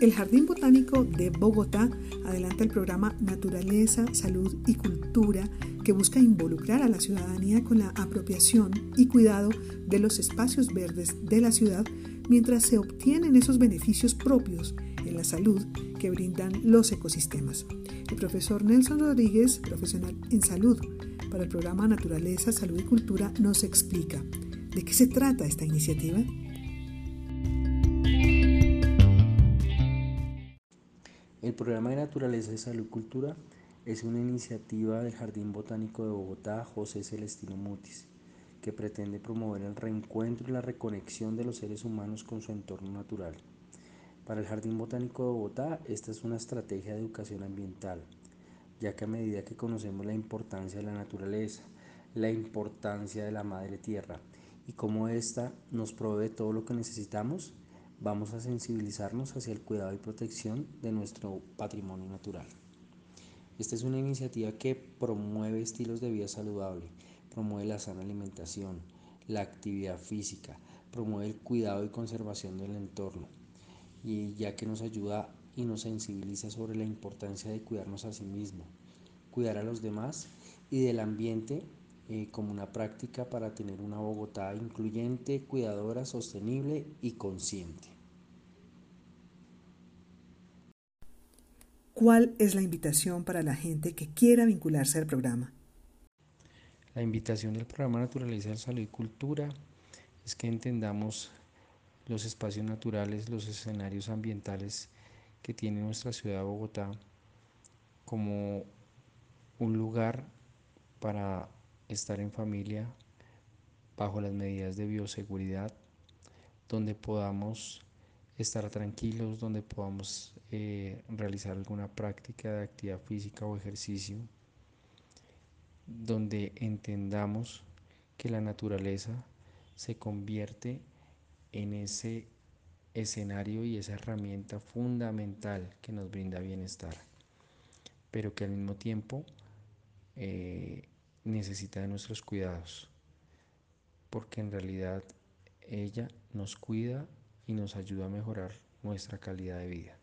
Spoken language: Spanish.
El Jardín Botánico de Bogotá adelanta el programa Naturaleza, Salud y Cultura que busca involucrar a la ciudadanía con la apropiación y cuidado de los espacios verdes de la ciudad mientras se obtienen esos beneficios propios en la salud que brindan los ecosistemas. El profesor Nelson Rodríguez, profesional en salud para el programa Naturaleza, Salud y Cultura, nos explica de qué se trata esta iniciativa. El programa de Naturaleza, Salud y Cultura es una iniciativa del Jardín Botánico de Bogotá José Celestino Mutis, que pretende promover el reencuentro y la reconexión de los seres humanos con su entorno natural. Para el Jardín Botánico de Bogotá, esta es una estrategia de educación ambiental, ya que a medida que conocemos la importancia de la naturaleza, la importancia de la madre tierra y cómo ésta nos provee todo lo que necesitamos, vamos a sensibilizarnos hacia el cuidado y protección de nuestro patrimonio natural. Esta es una iniciativa que promueve estilos de vida saludable, promueve la sana alimentación, la actividad física, promueve el cuidado y conservación del entorno, y ya que nos ayuda y nos sensibiliza sobre la importancia de cuidarnos a sí mismo, cuidar a los demás y del ambiente eh, como una práctica para tener una Bogotá incluyente, cuidadora, sostenible y consciente. ¿Cuál es la invitación para la gente que quiera vincularse al programa? La invitación del programa Naturaleza, Salud y Cultura es que entendamos los espacios naturales, los escenarios ambientales que tiene nuestra ciudad de Bogotá como un lugar para estar en familia bajo las medidas de bioseguridad, donde podamos estar tranquilos, donde podamos eh, realizar alguna práctica de actividad física o ejercicio, donde entendamos que la naturaleza se convierte en ese escenario y esa herramienta fundamental que nos brinda bienestar, pero que al mismo tiempo eh, necesita de nuestros cuidados, porque en realidad ella nos cuida y nos ayuda a mejorar nuestra calidad de vida.